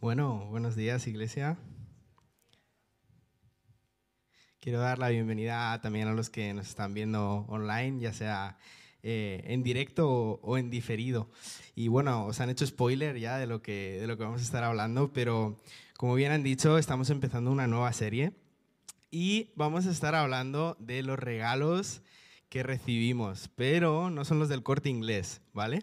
Bueno, buenos días iglesia. Quiero dar la bienvenida también a los que nos están viendo online, ya sea eh, en directo o, en diferido. Y bueno, os han hecho spoiler ya de lo, que, de lo que vamos a estar hablando, pero como bien han dicho, estamos empezando una nueva serie y vamos a estar hablando de los regalos que recibimos, pero no son los del corte inglés, ¿vale?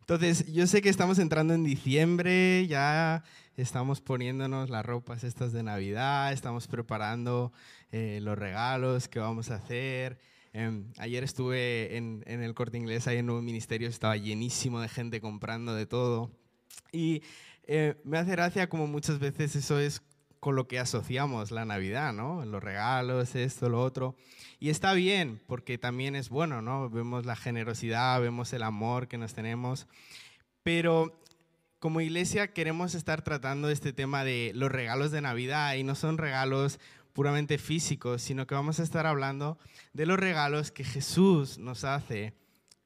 Entonces, yo sé que estamos entrando en diciembre, ya estamos poniéndonos las ropas estas de Navidad, estamos preparando eh, los regalos que vamos a hacer. Em, ayer estuve en, el corte inglés, ahí en Nuevo Ministerio, estaba llenísimo de gente comprando de todo. Y eh, me hace gracia como muchas veces eso es con lo que asociamos la Navidad, ¿no? Los regalos, esto, lo otro. Y está bien, porque también es bueno, ¿no? Vemos la generosidad, vemos el amor que nos tenemos. Pero como iglesia queremos estar tratando este tema de los regalos de Navidad y no son regalos puramente físicos, sino que vamos a estar hablando de los regalos que Jesús nos hace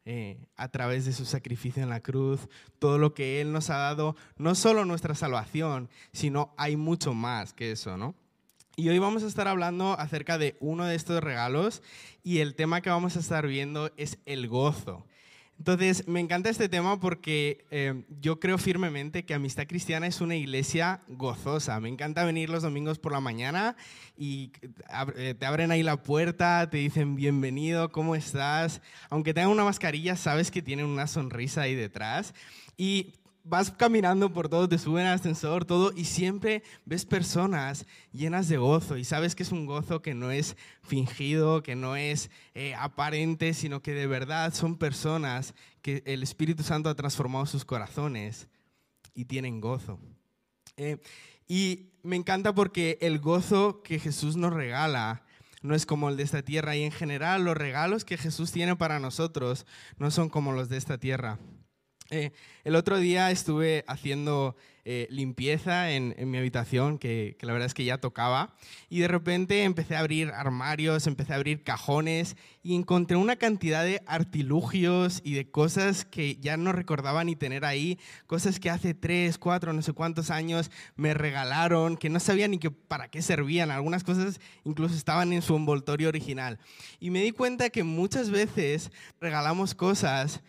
eh, a través de su sacrificio en la cruz, todo lo que Él nos ha dado, no solo nuestra salvación, sino hay mucho más que eso, ¿no? Y hoy vamos a estar hablando acerca de uno de estos regalos y el tema que vamos a estar viendo es el gozo. Entonces, me encanta este tema porque eh, yo creo firmemente que Amistad Cristiana es una iglesia gozosa. Me encanta venir los domingos por la mañana y eh, te abren ahí la puerta, te dicen bienvenido, ¿cómo estás? Aunque tengan una mascarilla, sabes que tienen una sonrisa ahí detrás. Y vas caminando por todo, te suben al ascensor, todo, y siempre ves personas llenas de gozo, y sabes que es un gozo que no es fingido, que no es eh, aparente, sino que de verdad son personas que el Espíritu Santo ha transformado sus corazones y tienen gozo. Eh, y me encanta porque el gozo que Jesús nos regala no es como el de esta tierra, y en general los regalos que Jesús tiene para nosotros no son como los de esta tierra. Eh, el otro día estuve haciendo eh, limpieza en, mi habitación, que, la verdad es que ya tocaba, y de repente empecé a abrir armarios, empecé a abrir cajones y encontré una cantidad de artilugios y de cosas que ya no recordaba ni tener ahí, cosas que hace tres, cuatro, no sé cuántos años me regalaron, que no sabía ni que para qué servían, algunas cosas incluso estaban en su envoltorio original. Y me di cuenta que muchas veces regalamos cosas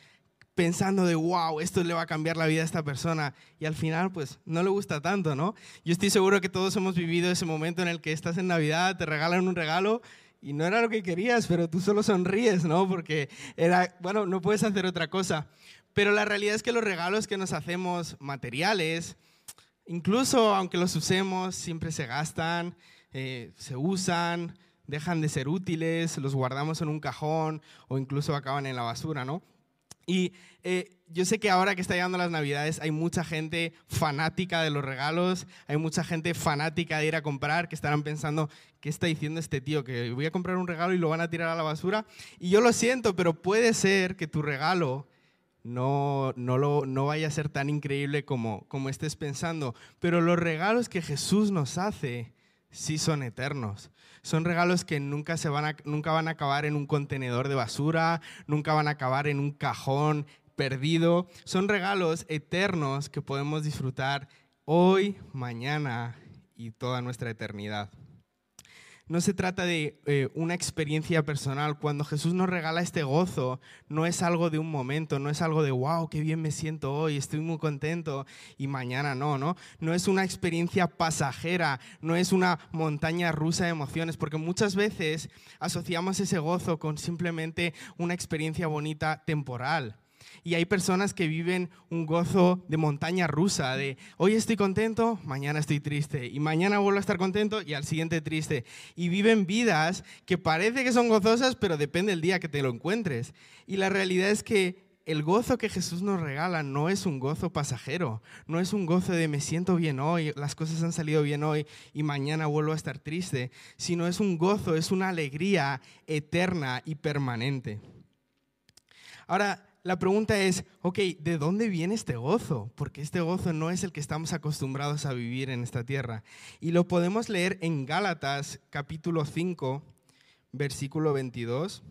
pensando de, wow, esto le va a cambiar la vida a esta persona. Y al final, pues, no le gusta tanto, ¿no? Yo estoy seguro que todos hemos vivido ese momento en el que estás en Navidad, te regalan un regalo y no era lo que querías, pero tú solo sonríes, ¿no? Porque era, bueno, no puedes hacer otra cosa. Pero la realidad es que los regalos que nos hacemos materiales, incluso aunque los usemos, siempre se gastan, eh, se usan, dejan de ser útiles, los guardamos en un cajón o incluso acaban en la basura, ¿no? Y eh, yo sé que ahora que está llegando las Navidades hay mucha gente fanática de los regalos, hay mucha gente fanática de ir a comprar, que estarán pensando, ¿qué está diciendo este tío? Que voy a comprar un regalo y lo van a tirar a la basura. Y yo lo siento, pero puede ser que tu regalo no, no, lo, no vaya a ser tan increíble como, como estés pensando. Pero los regalos que Jesús nos hace sí son eternos. Son regalos que nunca, se van a, nunca van a acabar en un contenedor de basura, nunca van a acabar en un cajón perdido. Son regalos eternos que podemos disfrutar hoy, mañana y toda nuestra eternidad. No se trata de eh, una experiencia personal. Cuando Jesús nos regala este gozo, no es algo de un momento, no es algo de, wow, qué bien me siento hoy, estoy muy contento y mañana no, ¿no? No es una experiencia pasajera, no es una montaña rusa de emociones, porque muchas veces asociamos ese gozo con simplemente una experiencia bonita temporal. Y hay personas que viven un gozo de montaña rusa, de hoy estoy contento, mañana estoy triste, y mañana vuelvo a estar contento y al siguiente triste. Y viven vidas que parece que son gozosas, pero depende del día que te lo encuentres. Y la realidad es que el gozo que Jesús nos regala no es un gozo pasajero, no es un gozo de me siento bien hoy, las cosas han salido bien hoy y mañana vuelvo a estar triste, sino es un gozo, es una alegría eterna y permanente. Ahora, la pregunta es, ok, ¿de dónde viene este gozo? Porque este gozo no es el que estamos acostumbrados a vivir en esta tierra. Y lo podemos leer en Gálatas capítulo 5, versículo 22.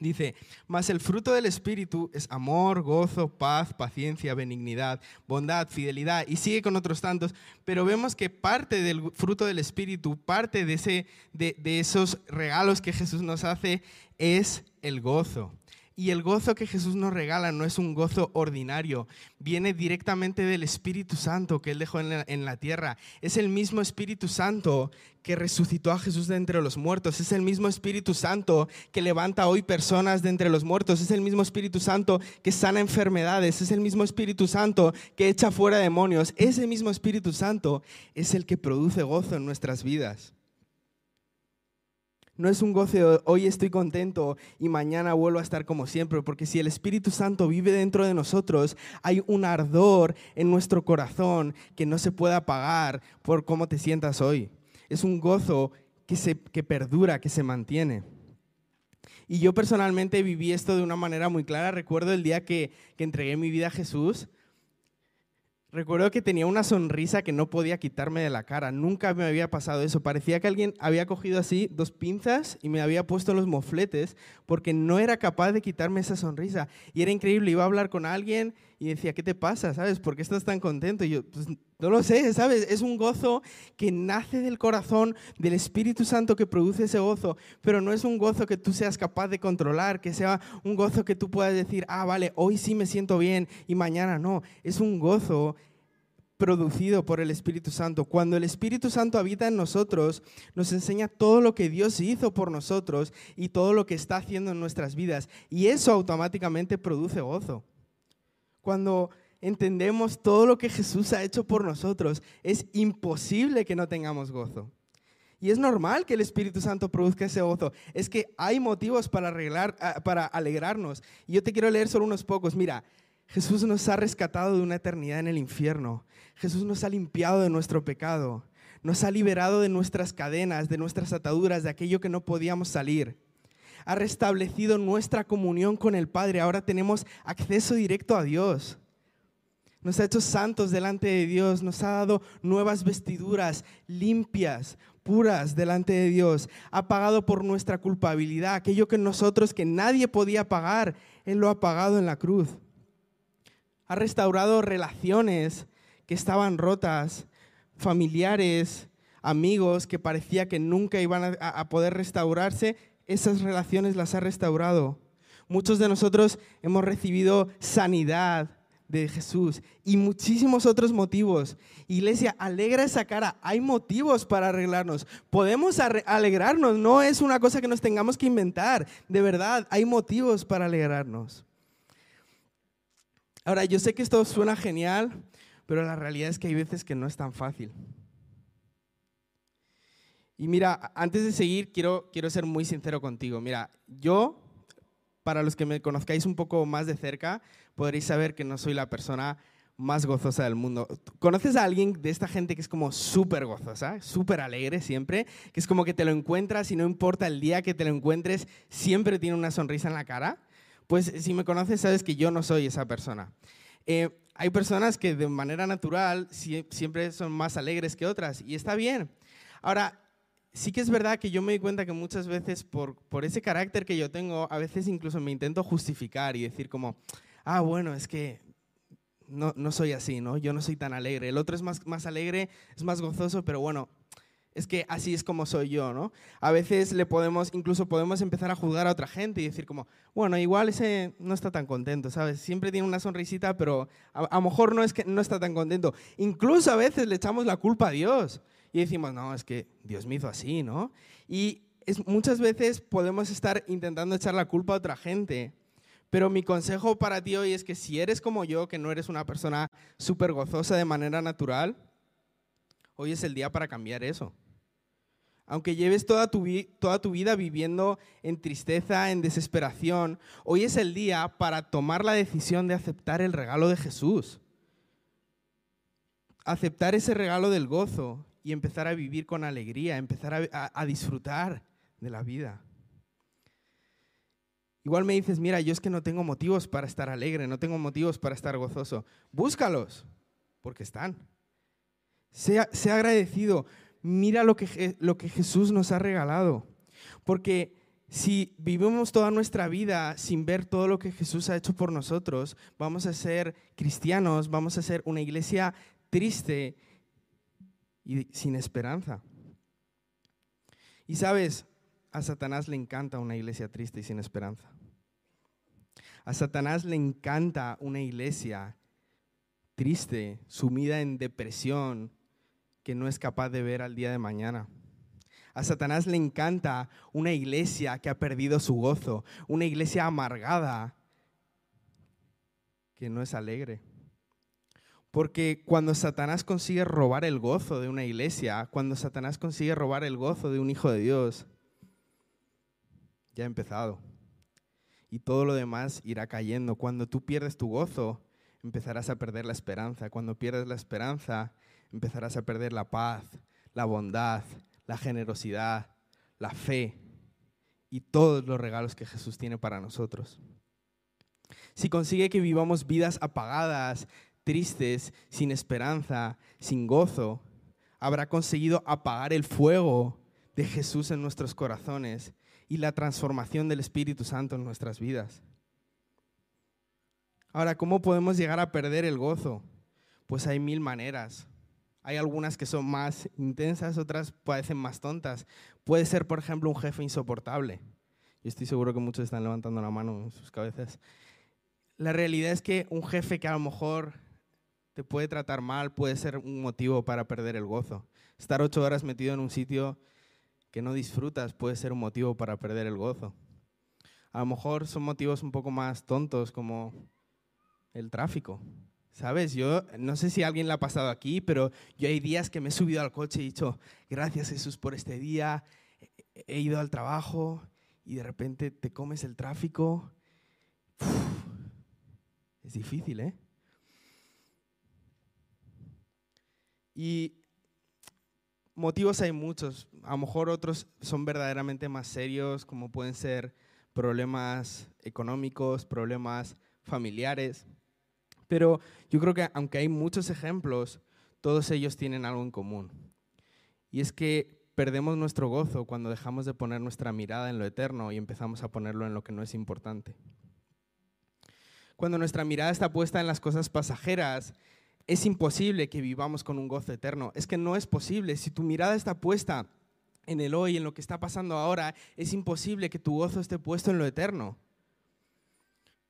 Dice, mas el fruto del Espíritu es amor, gozo, paz, paciencia, benignidad, bondad, fidelidad, y sigue con otros tantos, pero vemos que parte del fruto del Espíritu, parte de, ese, de, de esos regalos que Jesús nos hace es el gozo. Y el gozo que Jesús nos regala no es un gozo ordinario, viene directamente del Espíritu Santo que Él dejó en la, tierra. Es el mismo Espíritu Santo que resucitó a Jesús de entre los muertos. Es el mismo Espíritu Santo que levanta hoy personas de entre los muertos. Es el mismo Espíritu Santo que sana enfermedades. Es el mismo Espíritu Santo que echa fuera demonios. Ese mismo Espíritu Santo es el que produce gozo en nuestras vidas. No es un goce, hoy estoy contento y mañana vuelvo a estar como siempre, porque si el Espíritu Santo vive dentro de nosotros, hay un ardor en nuestro corazón que no se puede apagar por cómo te sientas hoy. Es un gozo que, se, que perdura, que se mantiene. Y yo personalmente viví esto de una manera muy clara. Recuerdo el día que, que entregué mi vida a Jesús Recuerdo que tenía una sonrisa que no podía quitarme de la cara. Nunca me había pasado eso. Parecía que alguien había cogido así dos pinzas y me había puesto los mofletes porque no era capaz de quitarme esa sonrisa. Y era increíble. Iba a hablar con alguien y decía, ¿qué te pasa? ¿Sabes? ¿Por qué estás tan contento? Y yo, pues no lo sé, ¿sabes? Es un gozo que nace del corazón del Espíritu Santo que produce ese gozo, pero no es un gozo que tú seas capaz de controlar, que sea un gozo que tú puedas decir, ah, vale, hoy sí me siento bien y mañana no. Es un gozo producido por el Espíritu Santo. Cuando el Espíritu Santo habita en nosotros, nos enseña todo lo que Dios hizo por nosotros y todo lo que está haciendo en nuestras vidas. Y eso automáticamente produce gozo. Cuando entendemos todo lo que Jesús ha hecho por nosotros, es imposible que no tengamos gozo. Y es normal que el Espíritu Santo produzca ese gozo. Es que hay motivos ah, para alegrarnos. Y yo te quiero leer solo unos pocos. Mira, Jesús nos ha rescatado de una eternidad en el infierno. Jesús nos ha limpiado de nuestro pecado. Nos ha liberado de nuestras cadenas, de nuestras ataduras, de aquello que no podíamos salir. Ha restablecido nuestra comunión con el Padre. Ahora tenemos acceso directo a Dios. Nos ha hecho santos delante de Dios. Nos ha dado nuevas vestiduras limpias, puras delante de Dios. Ha pagado por nuestra culpabilidad. Aquello que nosotros, que nadie podía pagar, Él lo ha pagado en la cruz ha restaurado relaciones que estaban rotas, familiares, amigos que parecía que nunca iban a, poder restaurarse, esas relaciones las ha restaurado. Muchos de nosotros hemos recibido sanidad de Jesús y muchísimos otros motivos. Iglesia, alegra esa cara. Hay motivos para arreglarnos. Podemos alegrarnos, no es una cosa que nos tengamos que inventar. De verdad, hay motivos para alegrarnos. Ahora, yo sé que esto suena genial, pero la realidad es que hay veces que no es tan fácil. Y mira, antes de seguir, quiero, quiero ser muy sincero contigo. Mira, yo, para los que me conozcáis un poco más de cerca, podréis saber que no soy la persona más gozosa del mundo. ¿Conoces a alguien de esta gente que es como súper gozosa, súper alegre siempre? Que es como que te lo encuentras y no importa el día que te lo encuentres, siempre tiene una sonrisa en la cara. Pues si me conoces, sabes que yo no soy esa persona. Eh, hay personas que de manera natural siempre son más alegres que otras y está bien. Ahora, sí que es verdad que yo me di cuenta que muchas veces por, por ese carácter que yo tengo, a veces incluso me intento justificar y decir como, ah, bueno, es que no, no soy así, ¿no? Yo no soy tan alegre. El otro es más, más alegre, es más gozoso, pero bueno, es que así es como soy yo, ¿no? A veces le podemos, incluso podemos empezar a juzgar a otra gente y decir como, bueno, igual ese no está tan contento, ¿sabes? Siempre tiene una sonrisita, pero a, lo mejor no es que no está tan contento. Incluso a veces le echamos la culpa a Dios y decimos, no, es que Dios me hizo así, ¿no? Y es, muchas veces podemos estar intentando echar la culpa a otra gente. Pero mi consejo para ti hoy es que si eres como yo, que no eres una persona súper gozosa de manera natural, hoy es el día para cambiar eso. Aunque lleves toda tu, toda tu vida viviendo en tristeza, en desesperación, hoy es el día para tomar la decisión de aceptar el regalo de Jesús. Aceptar ese regalo del gozo y empezar a vivir con alegría, empezar a disfrutar de la vida. Igual me dices, mira, yo es que no tengo motivos para estar alegre, no tengo motivos para estar gozoso. Búscalos, porque están. Sea, agradecido. Mira lo que, lo que Jesús nos ha regalado. Porque si vivimos toda nuestra vida sin ver todo lo que Jesús ha hecho por nosotros, vamos a ser cristianos, vamos a ser una iglesia triste y sin esperanza. Y sabes, a Satanás le encanta una iglesia triste y sin esperanza. A Satanás le encanta una iglesia triste, sumida en depresión, que no es capaz de ver al día de mañana. A Satanás le encanta una iglesia que ha perdido su gozo, una iglesia amargada que no es alegre. Porque cuando Satanás consigue robar el gozo de una iglesia, cuando Satanás consigue robar el gozo de un hijo de Dios, ya ha empezado. Y todo lo demás irá cayendo. Cuando tú pierdes tu gozo, empezarás a perder la esperanza. Cuando pierdes la esperanza, empezarás a perder la paz, la bondad, la generosidad, la fe y todos los regalos que Jesús tiene para nosotros. Si consigue que vivamos vidas apagadas, tristes, sin esperanza, sin gozo, habrá conseguido apagar el fuego de Jesús en nuestros corazones y la transformación del Espíritu Santo en nuestras vidas. Ahora, ¿cómo podemos llegar a perder el gozo? Pues hay mil maneras. Hay algunas que son más intensas, otras parecen más tontas. Puede ser, por ejemplo, un jefe insoportable. Yo estoy seguro que muchos están levantando la mano en sus cabezas. La realidad es que un jefe que a lo mejor te puede tratar mal puede ser un motivo para perder el gozo. Estar ocho horas metido en un sitio que no disfrutas puede ser un motivo para perder el gozo. A lo mejor son motivos un poco más tontos como el tráfico. ¿Sabes? Yo no sé si alguien le ha pasado aquí, pero yo hay días que me he subido al coche y he dicho, gracias Jesús por este día, he ido al trabajo y de repente te comes el tráfico. es difícil, ¿eh? Y motivos hay muchos. A lo mejor otros son verdaderamente más serios, como pueden ser problemas económicos, problemas familiares. Pero yo creo que aunque hay muchos ejemplos, todos ellos tienen algo en común. Y es que perdemos nuestro gozo cuando dejamos de poner nuestra mirada en lo eterno y empezamos a ponerlo en lo que no es importante. Cuando nuestra mirada está puesta en las cosas pasajeras, es imposible que vivamos con un gozo eterno. Es que no es posible. Si tu mirada está puesta en el hoy, en lo que está pasando ahora, es imposible que tu gozo esté puesto en lo eterno.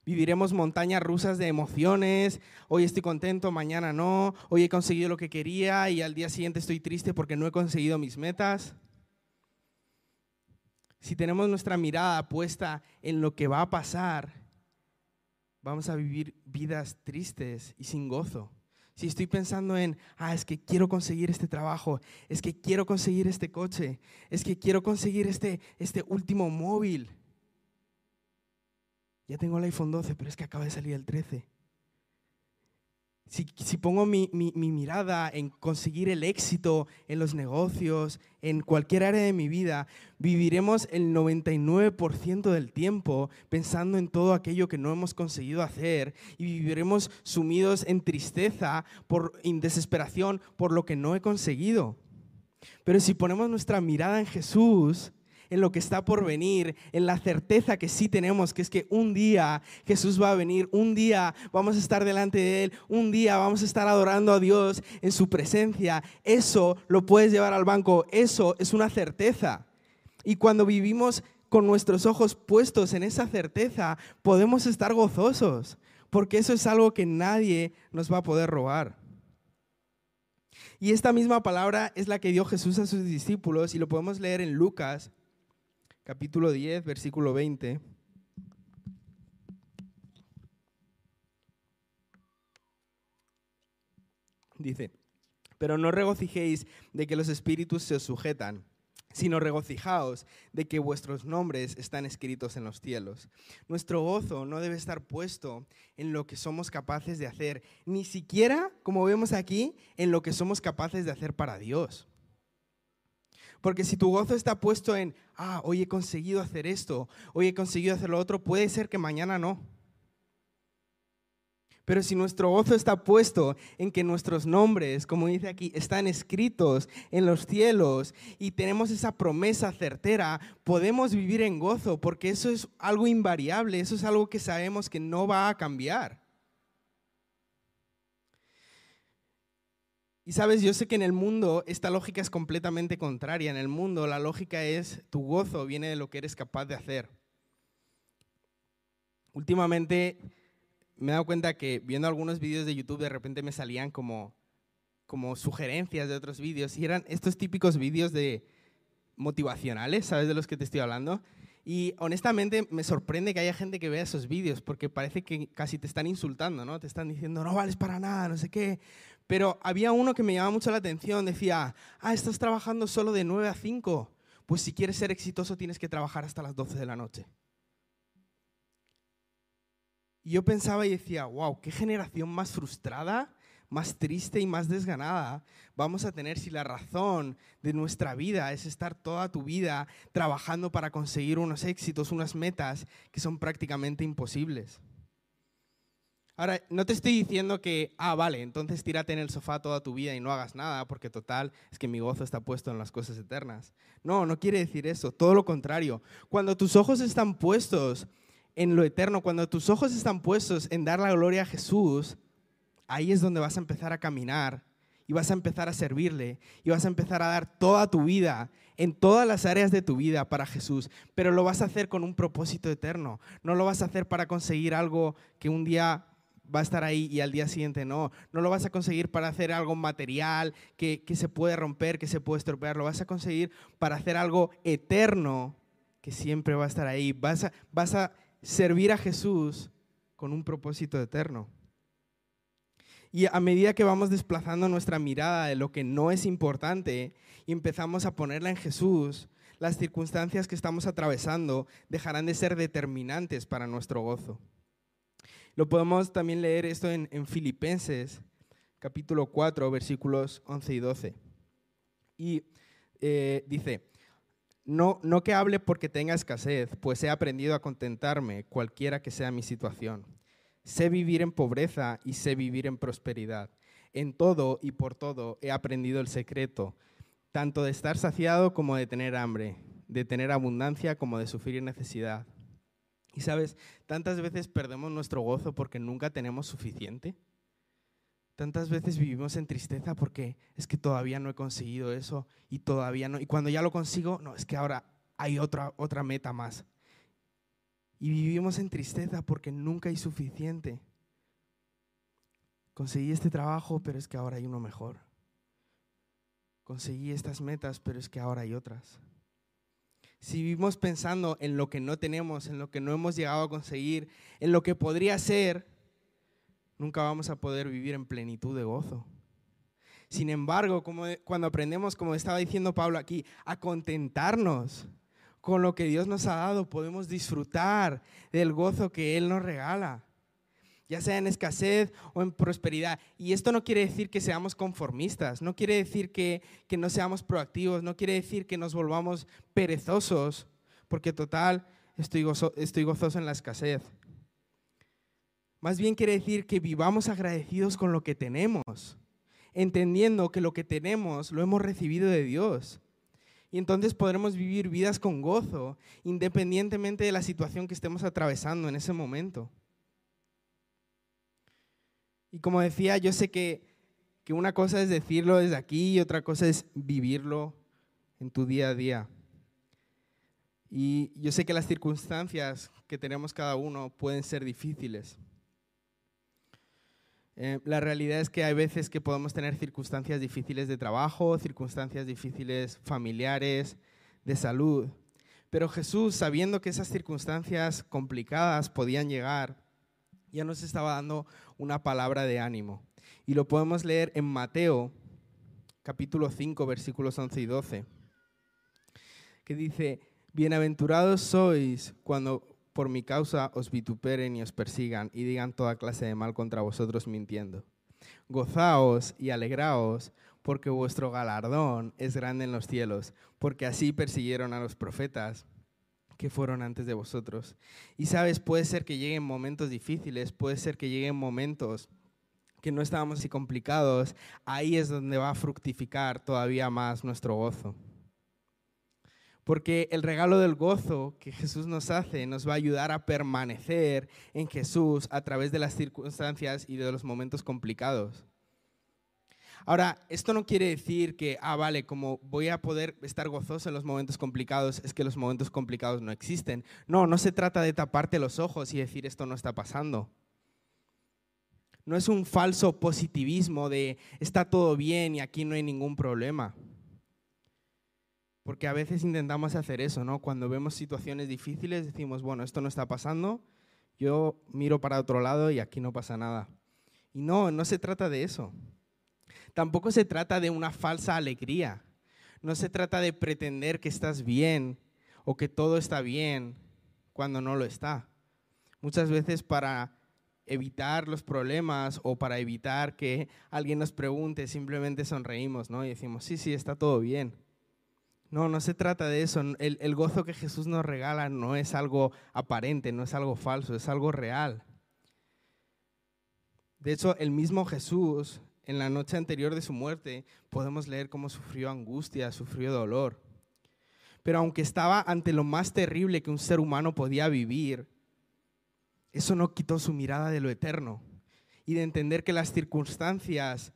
Viviremos montañas rusas de emociones. Hoy estoy contento, mañana no. Hoy he conseguido lo que quería y al día siguiente estoy triste porque no he conseguido mis metas. Si tenemos nuestra mirada puesta en lo que va a pasar, vamos a vivir vidas tristes y sin gozo. Si estoy pensando en, ah, es que quiero conseguir este trabajo, es que quiero conseguir este coche, es que quiero conseguir este, este último móvil, ya tengo el iPhone 12, pero es que acaba de salir el 13. Si, pongo mi, mirada en conseguir el éxito en los negocios, en cualquier área de mi vida, viviremos el 99% del tiempo pensando en todo aquello que no hemos conseguido hacer y viviremos sumidos en tristeza, por, desesperación por lo que no he conseguido. Pero si ponemos nuestra mirada en Jesús, en lo que está por venir, en la certeza que sí tenemos, que es que un día Jesús va a venir, un día vamos a estar delante de Él, un día vamos a estar adorando a Dios en su presencia. Eso lo puedes llevar al banco, eso es una certeza. Y cuando vivimos con nuestros ojos puestos en esa certeza, podemos estar gozosos, porque eso es algo que nadie nos va a poder robar. Y esta misma palabra es la que dio Jesús a sus discípulos y lo podemos leer en Lucas capítulo 10, versículo 20. Dice, pero no regocijéis de que los espíritus se os sujetan, sino regocijaos de que vuestros nombres están escritos en los cielos. Nuestro gozo no debe estar puesto en lo que somos capaces de hacer, ni siquiera, como vemos aquí, en lo que somos capaces de hacer para Dios. Porque si tu gozo está puesto en, ah, hoy he conseguido hacer esto, hoy he conseguido hacer lo otro, puede ser que mañana no. Pero si nuestro gozo está puesto en que nuestros nombres, como dice aquí, están escritos en los cielos y tenemos esa promesa certera, podemos vivir en gozo porque eso es algo invariable, eso es algo que sabemos que no va a cambiar. Y sabes, yo sé que en el mundo esta lógica es completamente contraria. En el mundo la lógica es tu gozo viene de lo que eres capaz de hacer. Últimamente me he dado cuenta que viendo algunos vídeos de YouTube de repente me salían como, como sugerencias de otros vídeos y eran estos típicos vídeos de motivacionales, ¿sabes de los que te estoy hablando? Y honestamente me sorprende que haya gente que vea esos vídeos porque parece que casi te están insultando, ¿no? Te están diciendo, no vales para nada, no sé qué. Pero había uno que me llamaba mucho la atención, decía, ah, estás trabajando solo de 9 a 5. Pues si quieres ser exitoso tienes que trabajar hasta las 12 de la noche. Y yo pensaba y decía, wow, qué generación más frustrada, más triste y más desganada vamos a tener si la razón de nuestra vida es estar toda tu vida trabajando para conseguir unos éxitos, unas metas que son prácticamente imposibles. Ahora, no te estoy diciendo que, ah, vale, entonces tírate en el sofá toda tu vida y no hagas nada, porque total, es que mi gozo está puesto en las cosas eternas. No, no quiere decir eso, todo lo contrario. Cuando tus ojos están puestos en lo eterno, cuando tus ojos están puestos en dar la gloria a Jesús, ahí es donde vas a empezar a caminar y vas a empezar a servirle y vas a empezar a dar toda tu vida en todas las áreas de tu vida para Jesús, pero lo vas a hacer con un propósito eterno. No lo vas a hacer para conseguir algo que un día va a estar ahí y al día siguiente no. No lo vas a conseguir para hacer algo material que, que se puede romper, que se puede estropear. Lo vas a conseguir para hacer algo eterno que siempre va a estar ahí. Vas a, vas a servir a Jesús con un propósito eterno. Y a medida que vamos desplazando nuestra mirada de lo que no es importante y empezamos a ponerla en Jesús, las circunstancias que estamos atravesando dejarán de ser determinantes para nuestro gozo. Lo podemos también leer esto en, Filipenses, capítulo 4, versículos 11 y 12. Y eh, dice, no, no que hable porque tenga escasez, pues he aprendido a contentarme cualquiera que sea mi situación. Sé vivir en pobreza y sé vivir en prosperidad. En todo y por todo he aprendido el secreto, tanto de estar saciado como de tener hambre, de tener abundancia como de sufrir necesidad. Y sabes, tantas veces perdemos nuestro gozo porque nunca tenemos suficiente. Tantas veces vivimos en tristeza porque es que todavía no he conseguido eso y todavía no. Y cuando ya lo consigo, no, es que ahora hay otra, otra meta más. Y vivimos en tristeza porque nunca hay suficiente. Conseguí este trabajo, pero es que ahora hay uno mejor. Conseguí estas metas, pero es que ahora hay otras. Si vivimos pensando en lo que no tenemos, en lo que no hemos llegado a conseguir, en lo que podría ser, nunca vamos a poder vivir en plenitud de gozo. Sin embargo, cuando aprendemos, como estaba diciendo Pablo aquí, a contentarnos con lo que Dios nos ha dado, podemos disfrutar del gozo que Él nos regala, ya sea en escasez o en prosperidad. Y esto no quiere decir que seamos conformistas, no quiere decir que, que no seamos proactivos, no quiere decir que nos volvamos perezosos, porque total, estoy, estoy gozoso en la escasez. Más bien quiere decir que vivamos agradecidos con lo que tenemos, entendiendo que lo que tenemos lo hemos recibido de Dios. Y entonces podremos vivir vidas con gozo, independientemente de la situación que estemos atravesando en ese momento. Y como decía, yo sé que, que una cosa es decirlo desde aquí y otra cosa es vivirlo en tu día a día. Y yo sé que las circunstancias que tenemos cada uno pueden ser difíciles. Eh, la realidad es que hay veces que podemos tener circunstancias difíciles de trabajo, circunstancias difíciles familiares, de salud. Pero Jesús, sabiendo que esas circunstancias complicadas podían llegar, ya nos estaba dando una palabra de ánimo. Y lo podemos leer en Mateo, capítulo 5, versículos 11 y 12, que dice, bienaventurados sois cuando por mi causa os vituperen y os persigan y digan toda clase de mal contra vosotros mintiendo. Gozaos y alegraos, porque vuestro galardón es grande en los cielos, porque así persiguieron a los profetas que fueron antes de vosotros. Y sabes, puede ser que lleguen momentos difíciles, puede ser que lleguen momentos que no estábamos así complicados, ahí es donde va a fructificar todavía más nuestro gozo. Porque el regalo del gozo que Jesús nos hace nos va a ayudar a permanecer en Jesús a través de las circunstancias y de los momentos complicados. Ahora, esto no quiere decir que, ah, vale, como voy a poder estar gozoso en los momentos complicados, es que los momentos complicados no existen. No, no se trata de taparte los ojos y decir esto no está pasando. No es un falso positivismo de está todo bien y aquí no hay ningún problema. Porque a veces intentamos hacer eso, ¿no? Cuando vemos situaciones difíciles decimos, bueno, esto no está pasando, yo miro para otro lado y aquí no pasa nada. Y no, no se trata de eso. Tampoco se trata de una falsa alegría. No se trata de pretender que estás bien o que todo está bien cuando no lo está. Muchas veces para evitar los problemas o para evitar que alguien nos pregunte, simplemente sonreímos, ¿no? Y decimos, sí, sí, está todo bien. No, no se trata de eso. El, el, gozo que Jesús nos regala no es algo aparente, no es algo falso, es algo real. De hecho, el mismo Jesús en la noche anterior de su muerte, podemos leer cómo sufrió angustia, sufrió dolor. Pero aunque estaba ante lo más terrible que un ser humano podía vivir, eso no quitó su mirada de lo eterno y de entender que las circunstancias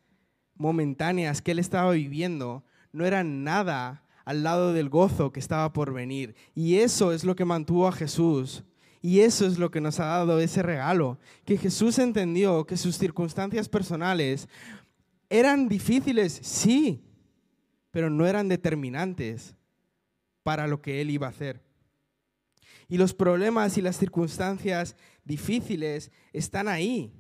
momentáneas que él estaba viviendo no eran nada al lado del gozo que estaba por venir. Y eso es lo que mantuvo a Jesús y eso es lo que nos ha dado ese regalo, que Jesús entendió que sus circunstancias personales eran difíciles, sí, pero no eran determinantes para lo que él iba a hacer. Y los problemas y las circunstancias difíciles están ahí.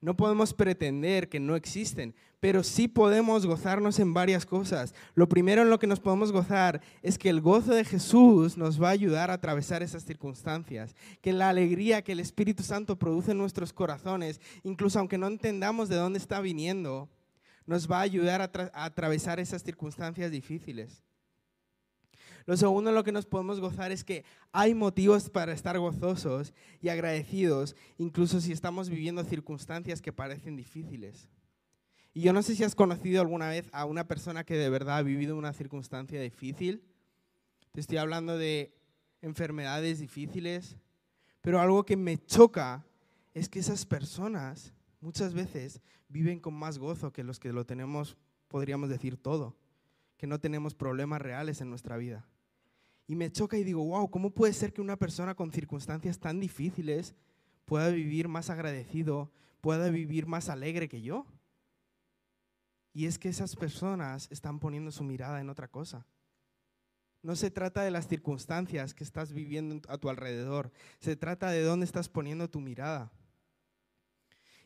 No podemos pretender que no existen, pero sí podemos gozarnos en varias cosas. Lo primero en lo que nos podemos gozar es que el gozo de Jesús nos va a ayudar a atravesar esas circunstancias, que la alegría que el Espíritu Santo produce en nuestros corazones, incluso aunque no entendamos de dónde está viniendo, nos va a ayudar a, atravesar esas circunstancias difíciles. Lo segundo en lo que nos podemos gozar es que hay motivos para estar gozosos y agradecidos, incluso si estamos viviendo circunstancias que parecen difíciles. Y yo no sé si has conocido alguna vez a una persona que de verdad ha vivido una circunstancia difícil. Te estoy hablando de enfermedades difíciles, pero algo que me choca es que esas personas muchas veces viven con más gozo que los que lo tenemos, podríamos decir, todo, que no tenemos problemas reales en nuestra vida. Y me choca y digo, wow, ¿cómo puede ser que una persona con circunstancias tan difíciles pueda vivir más agradecido, pueda vivir más alegre que yo? Y es que esas personas están poniendo su mirada en otra cosa. No se trata de las circunstancias que estás viviendo a tu alrededor, se trata de dónde estás poniendo tu mirada.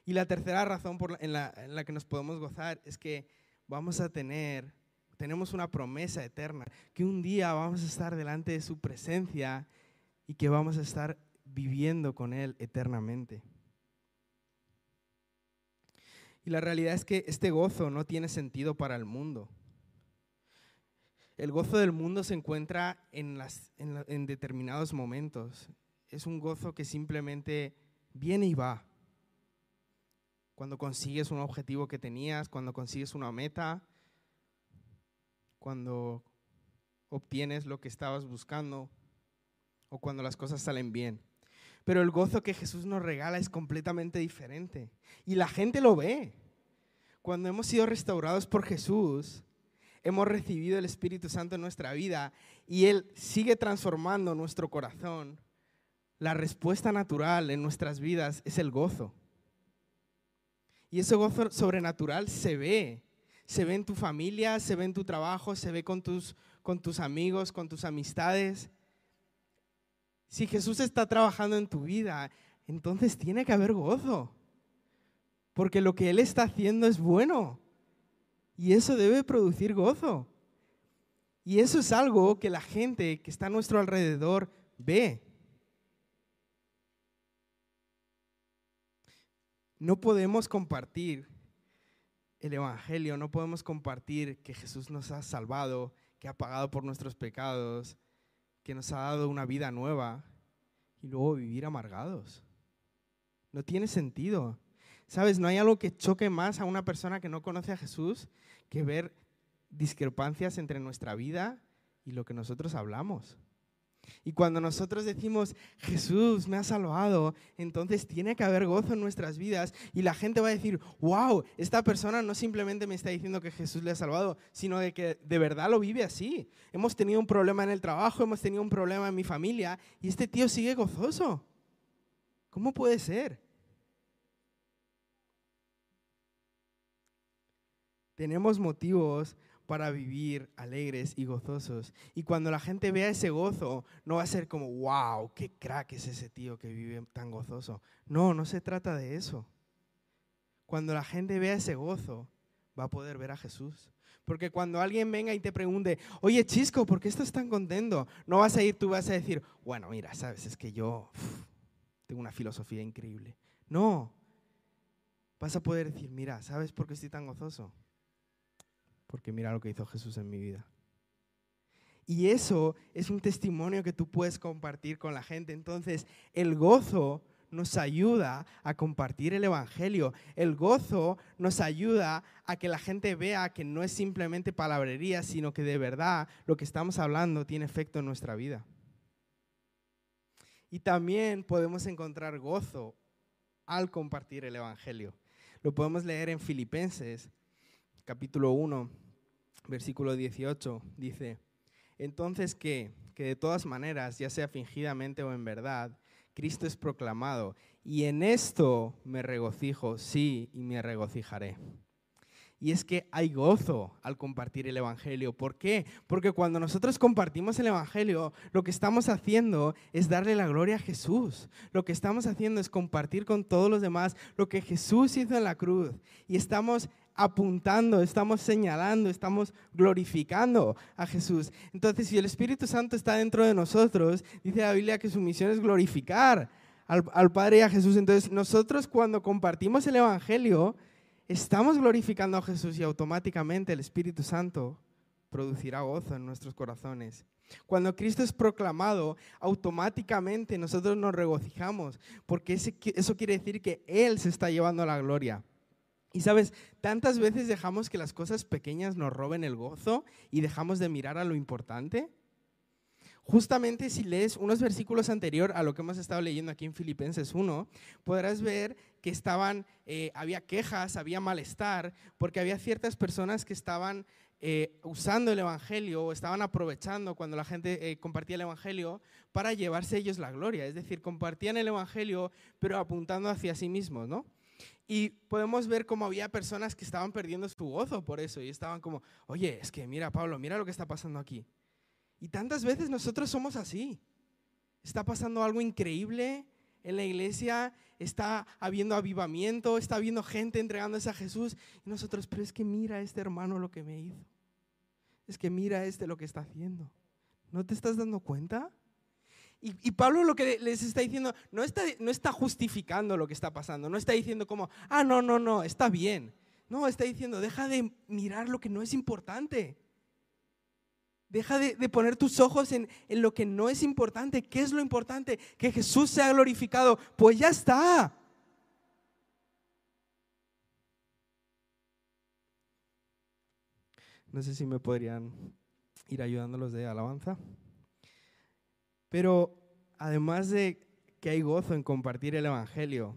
Y la tercera razón por en, la, en la que nos podemos gozar es que vamos a tener, tenemos una promesa eterna, que un día vamos a estar delante de su presencia y que vamos a estar viviendo con Él eternamente. Y la realidad es que este gozo no tiene sentido para el mundo. El gozo del mundo se encuentra en, las, en, en determinados momentos. Es un gozo que simplemente viene y va cuando consigues un objetivo que tenías, cuando consigues una meta, cuando obtienes lo que estabas buscando o cuando las cosas salen bien. Pero el gozo que Jesús nos regala es completamente diferente. Y la gente lo ve. Cuando hemos sido restaurados por Jesús, hemos recibido el Espíritu Santo en nuestra vida y Él sigue transformando nuestro corazón. La respuesta natural en nuestras vidas es el gozo. Y ese gozo sobrenatural se ve. Se ve en tu familia, se ve en tu trabajo, se ve con tus, con tus amigos, con tus amistades. Si Jesús está trabajando en tu vida, entonces tiene que haber gozo. Porque lo que Él está haciendo es bueno. Y eso debe producir gozo. Y eso es algo que la gente que está a nuestro alrededor ve. No podemos compartir el Evangelio, no podemos compartir que Jesús nos ha salvado, que ha pagado por nuestros pecados, que nos ha dado una vida nueva y luego vivir amargados. No tiene sentido. ¿Sabes? No hay algo que choque más a una persona que no conoce a Jesús que ver discrepancias entre nuestra vida y lo que nosotros hablamos. Y cuando nosotros decimos, Jesús me ha salvado, entonces tiene que haber gozo en nuestras vidas y la gente va a decir, wow, esta persona no simplemente me está diciendo que Jesús le ha salvado, sino de que de verdad lo vive así. Hemos tenido un problema en el trabajo, hemos tenido un problema en mi familia y este tío sigue gozoso. ¿Cómo puede ser? Tenemos motivos para vivir alegres y gozosos. Y cuando la gente vea ese gozo, no va a ser como, wow, qué crack es ese tío que vive tan gozoso. No, no se trata de eso. Cuando la gente vea ese gozo, va a poder ver a Jesús. Porque cuando alguien venga y te pregunte, oye Chisco, ¿por qué estás tan contento? No vas a ir, tú vas a decir, bueno, mira, sabes, es que yo tengo una filosofía increíble. No, vas a poder decir, mira, ¿sabes por qué estoy tan gozoso? Porque mira lo que hizo Jesús en mi vida. Y eso es un testimonio que tú puedes compartir con la gente. Entonces, el gozo nos ayuda a compartir el Evangelio. El gozo nos ayuda a que la gente vea que no es simplemente palabrería, sino que de verdad lo que estamos hablando tiene efecto en nuestra vida. Y también podemos encontrar gozo al compartir el Evangelio. Lo podemos leer en Filipenses, capítulo 1, versículo 18, dice, entonces que, que de todas maneras, ya sea fingidamente o en verdad, Cristo es proclamado, y en esto me regocijo, sí, y me regocijaré. Y es que hay gozo al compartir el Evangelio. ¿Por qué? Porque cuando nosotros compartimos el Evangelio, lo que estamos haciendo es darle la gloria a Jesús. Lo que estamos haciendo es compartir con todos los demás lo que Jesús hizo en la cruz. Y estamos apuntando, estamos señalando, estamos glorificando a Jesús. Entonces, si el Espíritu Santo está dentro de nosotros, dice la Biblia que su misión es glorificar al, Padre y a Jesús. Entonces, nosotros cuando compartimos el Evangelio, estamos glorificando a Jesús y automáticamente el Espíritu Santo producirá gozo en nuestros corazones. Cuando Cristo es proclamado, automáticamente nosotros nos regocijamos, porque eso quiere decir que Él se está llevando la gloria. Y sabes, tantas veces dejamos que las cosas pequeñas nos roben el gozo y dejamos de mirar a lo importante. Justamente si lees unos versículos anterior a lo que hemos estado leyendo aquí en Filipenses 1, podrás ver que estaban, eh, había quejas, había malestar, porque había ciertas personas que estaban eh, usando el Evangelio o estaban aprovechando cuando la gente eh, compartía el Evangelio para llevarse ellos la gloria. Es decir, compartían el Evangelio pero apuntando hacia sí mismos, ¿no? Y podemos ver cómo había personas que estaban perdiendo su gozo por eso y estaban como, oye, es que mira Pablo, mira lo que está pasando aquí. Y tantas veces nosotros somos así. Está pasando algo increíble en la iglesia, está habiendo avivamiento, está habiendo gente entregándose a Jesús y nosotros, pero es que mira este hermano lo que me hizo. Es que mira este lo que está haciendo. ¿No te estás dando cuenta? Y, Pablo lo que les está diciendo, no está, no está justificando lo que está pasando, no está diciendo como, ah, no, no, no, está bien. No, está diciendo, deja de mirar lo que no es importante. Deja de, poner tus ojos en, en, lo que no es importante. ¿Qué es lo importante? Que Jesús sea glorificado. Pues ya está. No sé si me podrían ir ayudándolos de alabanza. Pero además de que hay gozo en compartir el Evangelio,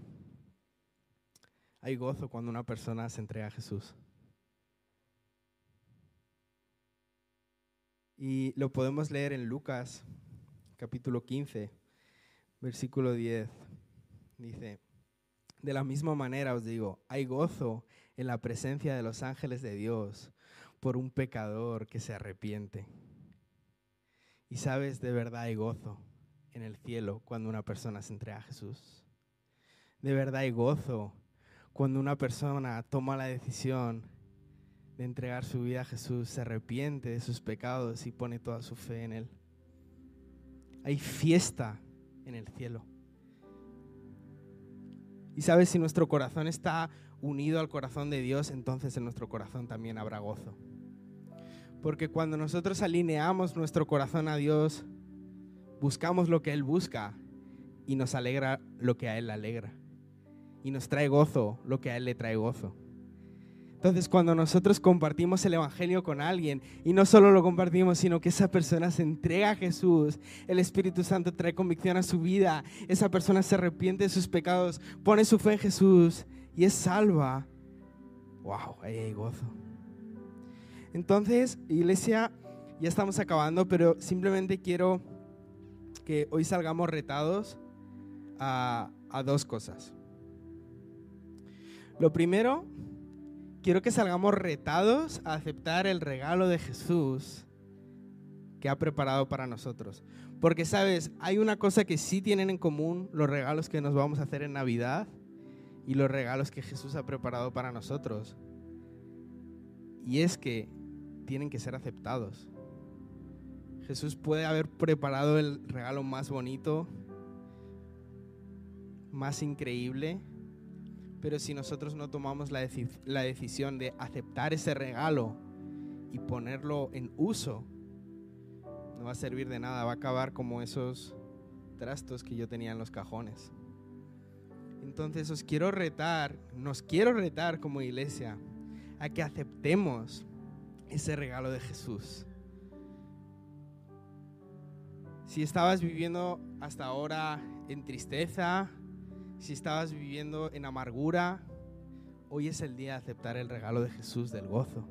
hay gozo cuando una persona se entrega a Jesús. Y lo podemos leer en Lucas capítulo 15, versículo 10. Dice, de la misma manera os digo, hay gozo en la presencia de los ángeles de Dios por un pecador que se arrepiente. Y sabes, de verdad hay gozo en el cielo cuando una persona se entrega a Jesús. De verdad hay gozo cuando una persona toma la decisión de entregar su vida a Jesús, se arrepiente de sus pecados y pone toda su fe en Él. Hay fiesta en el cielo. Y sabes, si nuestro corazón está unido al corazón de Dios, entonces en nuestro corazón también habrá gozo. Porque cuando nosotros alineamos nuestro corazón a Dios, buscamos lo que Él busca y nos alegra lo que a Él le alegra. Y nos trae gozo lo que a Él le trae gozo. Entonces cuando nosotros compartimos el Evangelio con alguien y no solo lo compartimos, sino que esa persona se entrega a Jesús, el Espíritu Santo trae convicción a su vida, esa persona se arrepiente de sus pecados, pone su fe en Jesús y es salva. ¡Wow! Ahí hay gozo. Entonces, iglesia, ya estamos acabando, pero simplemente quiero que hoy salgamos retados a, a dos cosas. Lo primero quiero que salgamos retados a aceptar el regalo de Jesús que ha preparado para nosotros. Porque, sabes, hay una cosa que sí tienen en común los regalos que nos vamos a hacer en Navidad y los regalos que Jesús ha preparado para nosotros. Y es que tienen que ser aceptados. Jesús puede haber preparado el regalo más bonito, más increíble, pero si nosotros no tomamos la, decisión de aceptar ese regalo y ponerlo en uso, no va a servir de nada, va a acabar como esos trastos que yo tenía en los cajones. Entonces os quiero retar, nos quiero retar como iglesia a que aceptemos ese regalo de Jesús. Si estabas viviendo hasta ahora en tristeza, si estabas viviendo en amargura, hoy es el día de aceptar el regalo de Jesús del gozo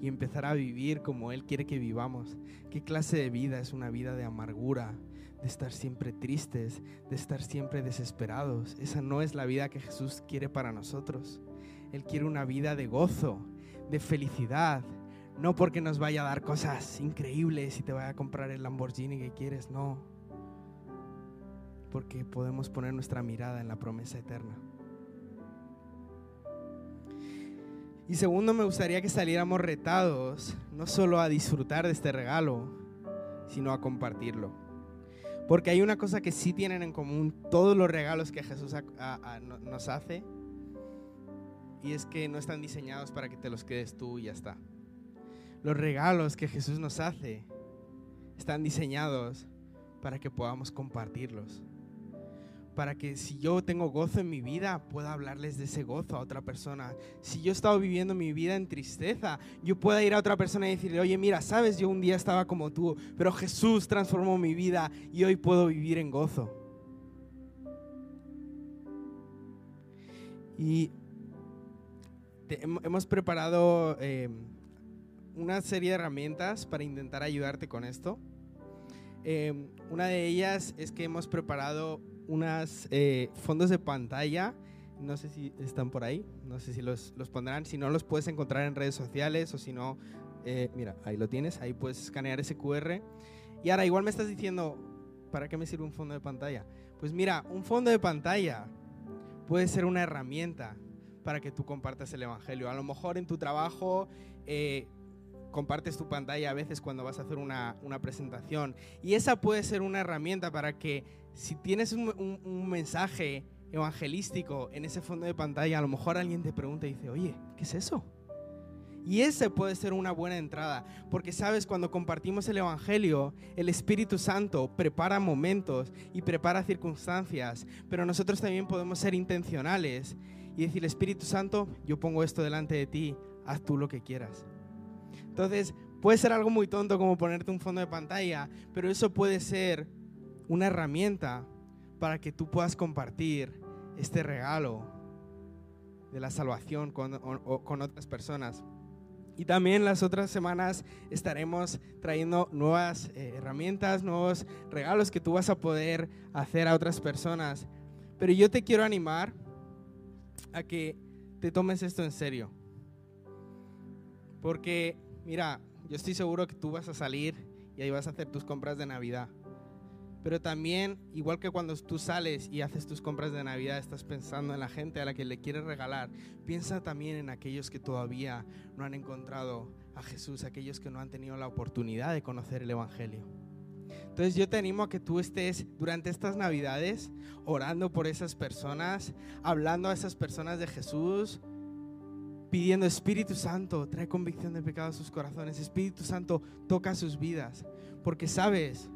y empezar a vivir como Él quiere que vivamos. ¿Qué clase de vida es una vida de amargura, de estar siempre tristes, de estar siempre desesperados? Esa no es la vida que Jesús quiere para nosotros. Él quiere una vida de gozo, de felicidad, no porque nos vaya a dar cosas increíbles y te vaya a comprar el Lamborghini que quieres, no porque podemos poner nuestra mirada en la promesa eterna. Y segundo, me gustaría que saliéramos retados, no solo a disfrutar de este regalo, sino a compartirlo. Porque hay una cosa que sí tienen en común todos los regalos que Jesús nos hace, y es que no están diseñados para que te los quedes tú y ya está. Los regalos que Jesús nos hace están diseñados para que podamos compartirlos para que si yo tengo gozo en mi vida, pueda hablarles de ese gozo a otra persona. Si yo he estado viviendo mi vida en tristeza, yo pueda ir a otra persona y decirle, oye, mira, sabes, yo un día estaba como tú, pero Jesús transformó mi vida y hoy puedo vivir en gozo. Y hemos preparado eh, una serie de herramientas para intentar ayudarte con esto. Eh, una de ellas es que hemos preparado unas eh, fondos de pantalla. No sé si están por ahí, no sé si los, los pondrán. Si no, los puedes encontrar en redes sociales o si no, eh, mira, ahí lo tienes, ahí puedes escanear ese QR. Y ahora, igual me estás diciendo, ¿para qué me sirve un fondo de pantalla? Pues mira, un fondo de pantalla puede ser una herramienta para que tú compartas el Evangelio. A lo mejor en tu trabajo eh, compartes tu pantalla a veces cuando vas a hacer una, una, presentación. Y esa puede ser una herramienta para que si tienes un, mensaje evangelístico en ese fondo de pantalla, a lo mejor alguien te pregunta y dice, oye, ¿qué es eso? Y ese puede ser una buena entrada, porque sabes, cuando compartimos el Evangelio, el Espíritu Santo prepara momentos y prepara circunstancias, pero nosotros también podemos ser intencionales y decir, Espíritu Santo, yo pongo esto delante de ti, haz tú lo que quieras. Entonces, puede ser algo muy tonto como ponerte un fondo de pantalla, pero eso puede ser una herramienta para que tú puedas compartir este regalo de la salvación con, otras personas. Y también las otras semanas estaremos trayendo nuevas eh, herramientas, nuevos regalos que tú vas a poder hacer a otras personas. Pero yo te quiero animar a que te tomes esto en serio. Porque, mira, yo estoy seguro que tú vas a salir y ahí vas a hacer tus compras de Navidad. Pero también, igual que cuando tú sales y haces tus compras de Navidad, estás pensando en la gente a la que le quieres regalar. Piensa también en aquellos que todavía no han encontrado a Jesús, aquellos que no han tenido la oportunidad de conocer el Evangelio. Entonces yo te animo a que tú estés durante estas Navidades orando por esas personas, hablando a esas personas de Jesús, pidiendo Espíritu Santo, trae convicción de pecado a sus corazones. Espíritu Santo, toca sus vidas. Porque sabes,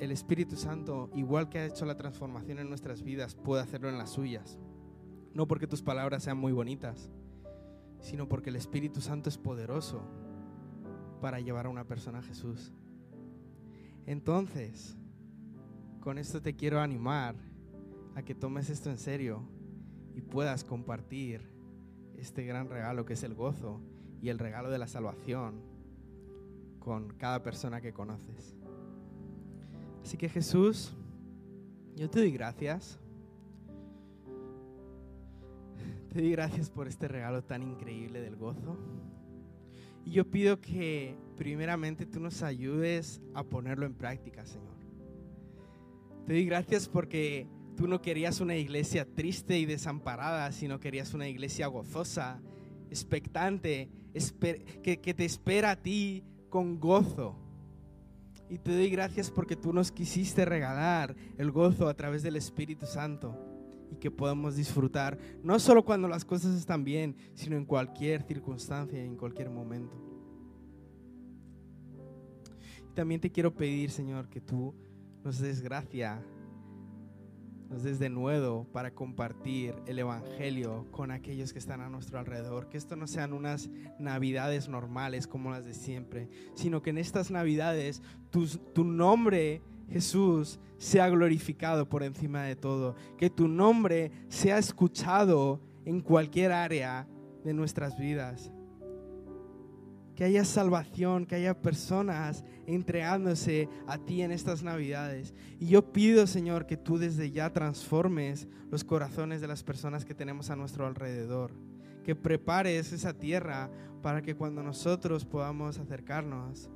el Espíritu Santo, igual que ha hecho la transformación en nuestras vidas, puede hacerlo en las suyas. No porque tus palabras sean muy bonitas, sino porque el Espíritu Santo es poderoso para llevar a una persona a Jesús. Entonces, con esto te quiero animar a que tomes esto en serio y puedas compartir este gran regalo que es el gozo y el regalo de la salvación con cada persona que conoces. Así que Jesús, yo te doy gracias. Te doy gracias por este regalo tan increíble del gozo. Y yo pido que primeramente tú nos ayudes a ponerlo en práctica, Señor. Te doy gracias porque tú no querías una iglesia triste y desamparada, sino querías una iglesia gozosa, expectante, que, que te espera a ti con gozo. Y te doy gracias porque tú nos quisiste regalar el gozo a través del Espíritu Santo y que podamos disfrutar, no solo cuando las cosas están bien, sino en cualquier circunstancia y en cualquier momento. También te quiero pedir, Señor, que tú nos des gracia desde nuevo para compartir el Evangelio con aquellos que están a nuestro alrededor. Que esto no sean unas navidades normales como las de siempre, sino que en estas navidades tu, tu nombre, Jesús, sea glorificado por encima de todo. Que tu nombre sea escuchado en cualquier área de nuestras vidas que haya salvación, que haya personas entregándose a ti en estas navidades. Y yo pido, Señor, que tú desde ya transformes los corazones de las personas que tenemos a nuestro alrededor, que prepares esa tierra para que cuando nosotros podamos acercarnos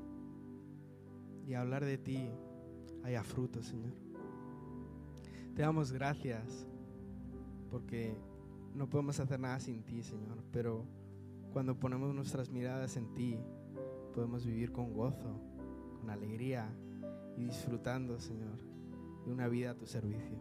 y hablar de ti, haya fruto, Señor. Te damos gracias porque no podemos hacer nada sin ti, Señor, pero cuando ponemos nuestras miradas en ti, podemos vivir con gozo, con alegría y disfrutando, Señor, de una vida a tu servicio.